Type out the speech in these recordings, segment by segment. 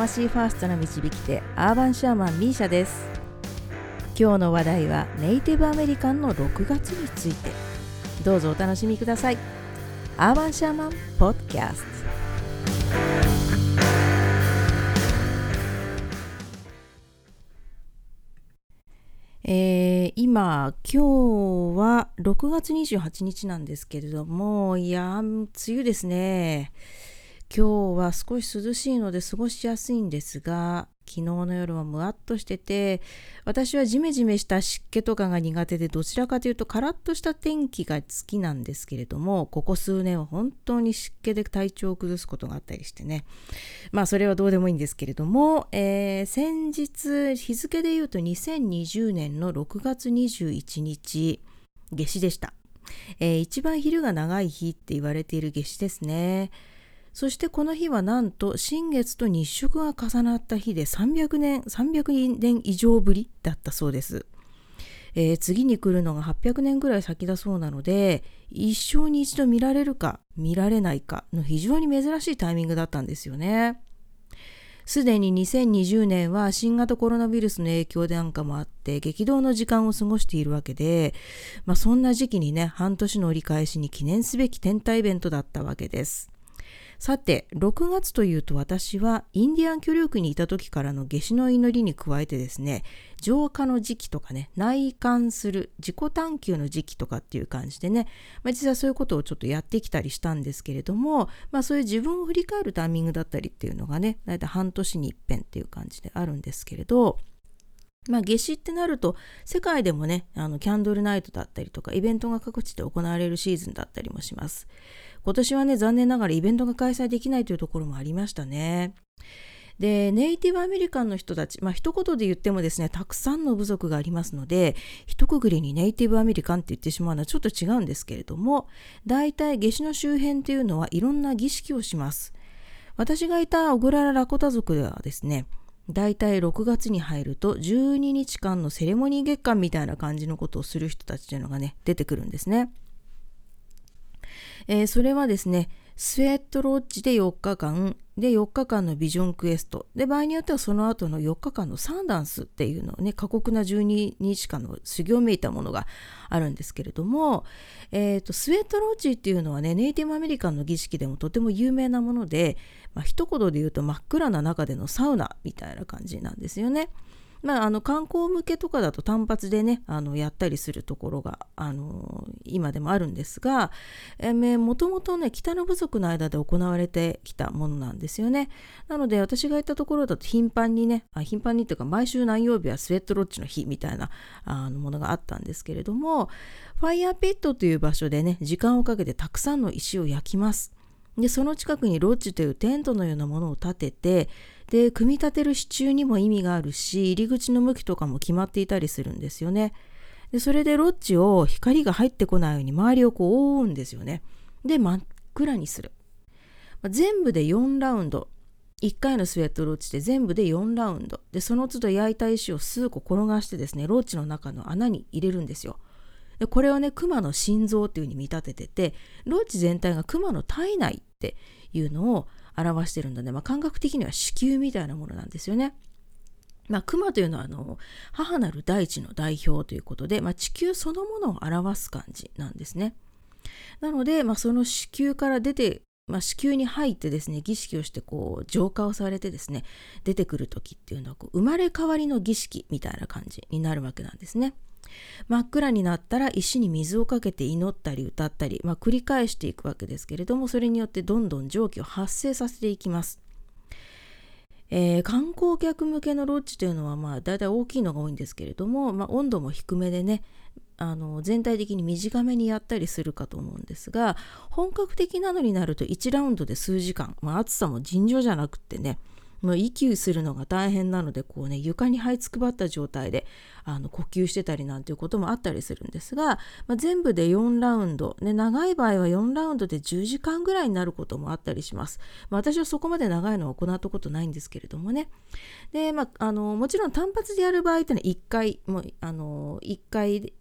魂ファーストの導き手アーバンシャーマンミーシャです。今日の話題はネイティブアメリカンの6月について。どうぞお楽しみください。アーバンシャーマンポッドキャスト。えー、今今日は6月28日なんですけれどもいや梅雨ですね。今日は少し涼しいので過ごしやすいんですが昨日の夜はむわっとしてて私はジメジメした湿気とかが苦手でどちらかというとカラッとした天気が好きなんですけれどもここ数年は本当に湿気で体調を崩すことがあったりしてね。まあそれはどうでもいいんですけれども、えー、先日日付で言うと2020年の6月21日夏至でした、えー、一番昼が長い日って言われている夏至ですね。そしてこの日はなんと新月と日食が重なった日で300年300年以上ぶりだったそうです、えー、次に来るのが800年ぐらい先だそうなので一生に一度見られるか見られないかの非常に珍しいタイミングだったんですよね。すでに2020年は新型コロナウイルスの影響なんかもあって激動の時間を過ごしているわけで、まあ、そんな時期にね半年の折り返しに記念すべき天体イベントだったわけです。さて6月というと私はインディアン居留区にいた時からの夏至の祈りに加えてですね浄化の時期とかね内観する自己探求の時期とかっていう感じでね、まあ、実はそういうことをちょっとやってきたりしたんですけれども、まあ、そういう自分を振り返るタイミングだったりっていうのがね大体半年に一遍っていう感じであるんですけれどまあ、夏至ってなると世界でもねあのキャンドルナイトだったりとかイベントが各地で行われるシーズンだったりもします。今年はね残念ながらイベントが開催できないというところもありましたね。でネイティブアメリカンの人たちまあ一言で言ってもですねたくさんの部族がありますので一括りにネイティブアメリカンって言ってしまうのはちょっと違うんですけれども大体夏至の周辺というのはいろんな儀式をします。私がいたオグララ・ラコタ族ではですね大体6月に入ると12日間のセレモニー月間みたいな感じのことをする人たちというのがね出てくるんですね。えー、それはですねスウェットロッジで4日間で4日間のビジョンクエストで場合によってはその後の4日間のサンダンスっていうのをね過酷な12日間の修行めいたものがあるんですけれども、えーと、スウェットローチっていうのはねネイティブアメリカンの儀式でもとても有名なもので、まあ、一言で言うと真っ暗な中でのサウナみたいな感じなんですよね。まあ、あの観光向けとかだと単発でねあのやったりするところがあの今でもあるんですがもともとね北の部族の間で行われてきたものなんですよね。なので私が行ったところだと頻繁にねあ頻繁にっていうか毎週何曜日はスウェットロッジの日みたいなあのものがあったんですけれどもファイヤーピットという場所でね時間をかけてたくさんの石を焼きます。でその近くにロッジというテントのようなものを建ててで組み立てる支柱にも意味があるし入り口の向きとかも決まっていたりするんですよね。でそれでロッジを光が入ってこないように周りをこう覆うんですよね。で真っ暗にする、まあ、全部で4ラウンド。1回のスウェットロッジで全部で4ラウンド。でその都度焼いた石を数個転がしてですねロッジの中の穴に入れるんですよ。でこれはね熊の心臓っていう風に見立てててロッジ全体が熊の体内っていうのを表してるので、まあ、感覚的には子宮みたいなものなんですよね。まあ、熊というのはあの母なる大地の代表ということで、まあ、地球そのものを表す感じなんですね。なので、まあ、その子宮から出て、まあ、子宮に入ってですね儀式をしてこう浄化をされてですね出てくる時っていうのはこう生まれ変わりの儀式みたいな感じになるわけなんですね。真っ暗になったら石に水をかけて祈ったり歌ったり、まあ、繰り返していくわけですけれどもそれによってどんどん蒸気を発生させていきます。えー、観光客向けのロッジというのはまあ大体大きいのが多いんですけれども、まあ、温度も低めでねあの全体的に短めにやったりするかと思うんですが本格的なのになると1ラウンドで数時間、まあ、暑さも尋常じゃなくってねもう息するのが大変なのでこうね床に這いつくばった状態であの呼吸してたりなんていうこともあったりするんですが、まあ、全部で4ラウンド、ね、長い場合は4ラウンドで10時間ぐらいになることもあったりします。まあ、私はそこまで長いのは行ったことないんですけれどもね。で、まあ、あのもちろん単発でやる場合ってのは1回もうあの1回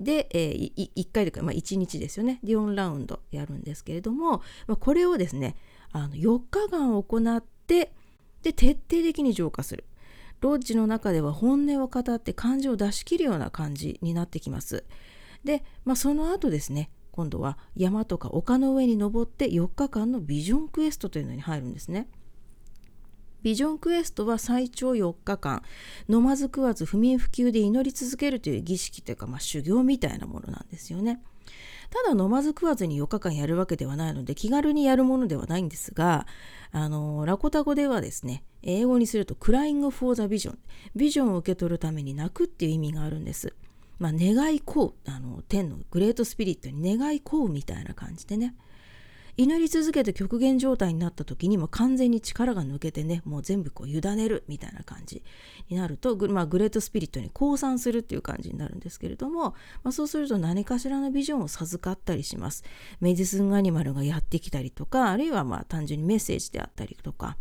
で、えー、1回でか、まあ、1日ですよね。で4ラウンドやるんですけれども、まあ、これをですねあの4日間行ってで徹底的に浄化する。ロッジの中では本音を語って感情を出し切るような感じになってきます。で、まあ、その後ですね今度は山とか丘の上に登って4日間のビジョンクエストというのに入るんですね。ビジョンクエストは最長4日間飲まず食わず不眠不休で祈り続けるという儀式というか、まあ、修行みたいなものなんですよね。ただ飲まず食わずに4日間やるわけではないので気軽にやるものではないんですがあのラコタ語ではですね英語にするとクライング・フォー・ザ・ビジョンビジョンを受け取るために泣くっていう意味があるんです。まあ、願いこうあの天のグレートスピリットに願いこうみたいな感じでね祈り続けて極限状態になった時にも完全に力が抜けてねもう全部こう委ねるみたいな感じになるとグ,、まあ、グレートスピリットに降参するっていう感じになるんですけれども、まあ、そうすると何かしらのビジョンを授かったりします。メディスンアニマルがやってきたりとかあるいはまあ単純にメッセージであったりとか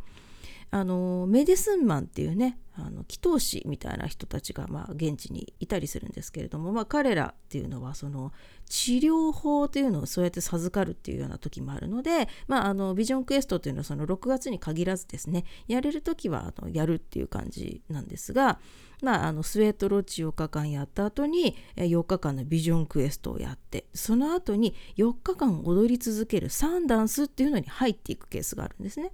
あのメディスンマンっていうねあの祈祷師みたいな人たちが、まあ、現地にいたりするんですけれども、まあ、彼らっていうのはその治療法というのをそうやって授かるっていうような時もあるので、まあ、あのビジョンクエストというのはその6月に限らずですねやれる時はあのやるっていう感じなんですが、まあ、あのスウェートロッチ4日間やった後に4日間のビジョンクエストをやってその後に4日間踊り続けるサンダンスっていうのに入っていくケースがあるんですね。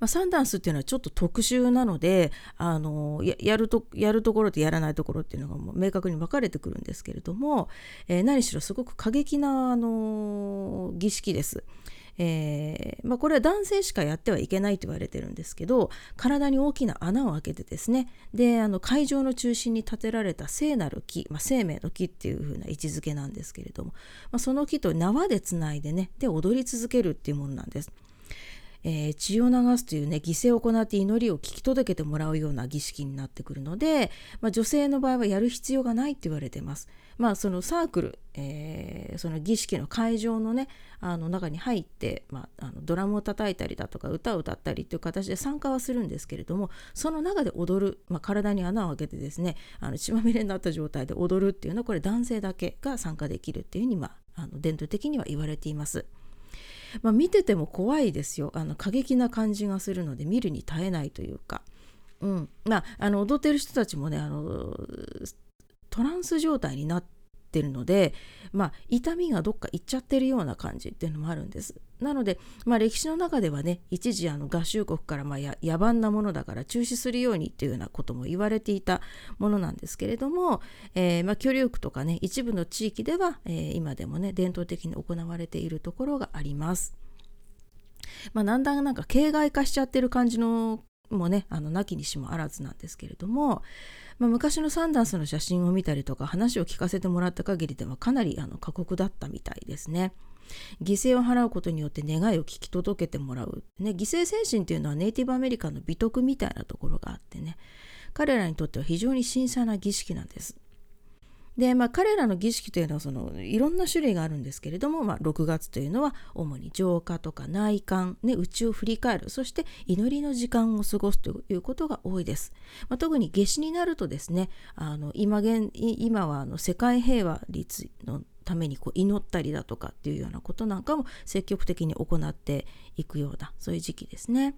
まあ、サンダンスっていうのはちょっと特殊なのであのやるとやるところとやらないところっていうのがもう明確に分かれてくるんですけれども、えー、何しろすごく過激なあの儀式です。えーまあ、これは男性しかやってはいけないと言われてるんですけど体に大きな穴を開けてですねであの会場の中心に建てられた聖なる木、まあ、生命の木っていう風な位置づけなんですけれども、まあ、その木と縄でつないでねで踊り続けるっていうものなんです。えー、血を流すというね犠牲を行って祈りを聞き届けてもらうような儀式になってくるので、まあ、女性の場合はやる必要がないって言われてます。まあそのサークル、えー、その儀式の会場のねあの中に入って、まあ、あのドラムを叩いたりだとか歌を歌ったりっていう形で参加はするんですけれどもその中で踊る、まあ、体に穴を開けてですねあの血まみれになった状態で踊るっていうのはこれ男性だけが参加できるっていうふうに、まあ、あの伝統的には言われています。まあ、見てても怖いですよ。あの過激な感じがするので見るに耐えないというか、うん。まあ、あの踊ってる人たちもねあのトランス状態になってってるので、まあ、痛みがどっか行っちゃってるような感じっていうのもあるんです。なので、まあ、歴史の中ではね一時あの合衆国からまあ野蛮なものだから中止するようにっていうようなことも言われていたものなんですけれども、えー、まあ居留区とかね一部の地域では、えー、今でもね伝統的に行われているところがあります。まあ、だんだんなんか形骸化しちゃってる感じのもねあのなきにしもあらずなんですけれども、まあ、昔のサンダースの写真を見たりとか話を聞かせてもらった限りではかなりあの過酷だったみたいですね。犠牲を払うことによって願いを聞き届けてもらう、ね、犠牲精神っていうのはネイティブアメリカンの美徳みたいなところがあってね彼らにとっては非常に神聖な儀式なんです。で、まあ、彼らの儀式というのはそのいろんな種類があるんですけれども、まあ、6月というのは主に浄化とか内観、ね、内を振り返るそして祈りの時間を過ごすということが多いです。まあ、特に夏至になるとですねあの今現今はあの世界平和率のためにこう祈ったりだとかっていうようなことなんかも積極的に行っていくようなそういう時期ですね。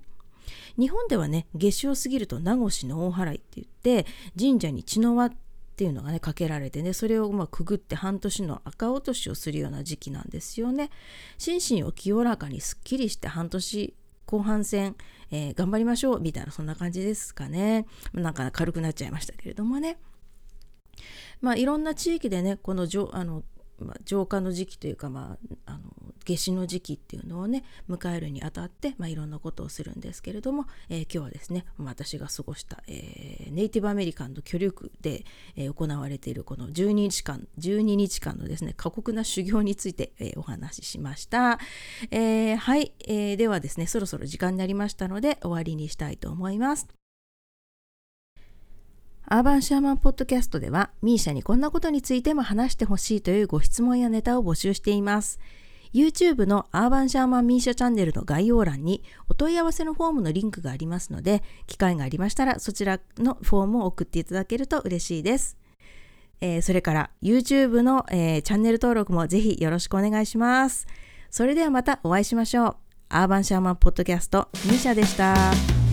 日本ではね夏至を過ぎると名越の大払いって言って神社に血の輪っていうのがねかけられてねそれをまあくぐって半年の赤落としをするような時期なんですよね。心身を清らかにすっきりして半年後半戦、えー、頑張りましょうみたいなそんな感じですかね。なんか軽くなっちゃいましたけれどもね。まあいろんな地域でねこのあのまあ、浄化の時期というか、まあ、あの夏至の時期っていうのをね迎えるにあたって、まあ、いろんなことをするんですけれども、えー、今日はですね、まあ、私が過ごした、えー、ネイティブアメリカンの居留区で、えー、行われているこの12日間12日間のですね過酷な修行について、えー、お話ししました、えー、はい、えー、ではですねそろそろ時間になりましたので終わりにしたいと思いますアーバンシャーマンポッドキャストでは、ミーシャにこんなことについても話してほしいというご質問やネタを募集しています。YouTube のアーバンシャーマンミーシャチャンネルの概要欄にお問い合わせのフォームのリンクがありますので、機会がありましたらそちらのフォームを送っていただけると嬉しいです。えー、それから YouTube の、えー、チャンネル登録もぜひよろしくお願いします。それではまたお会いしましょう。アーバンシャーマンポッドキャスト、ミーシャでした。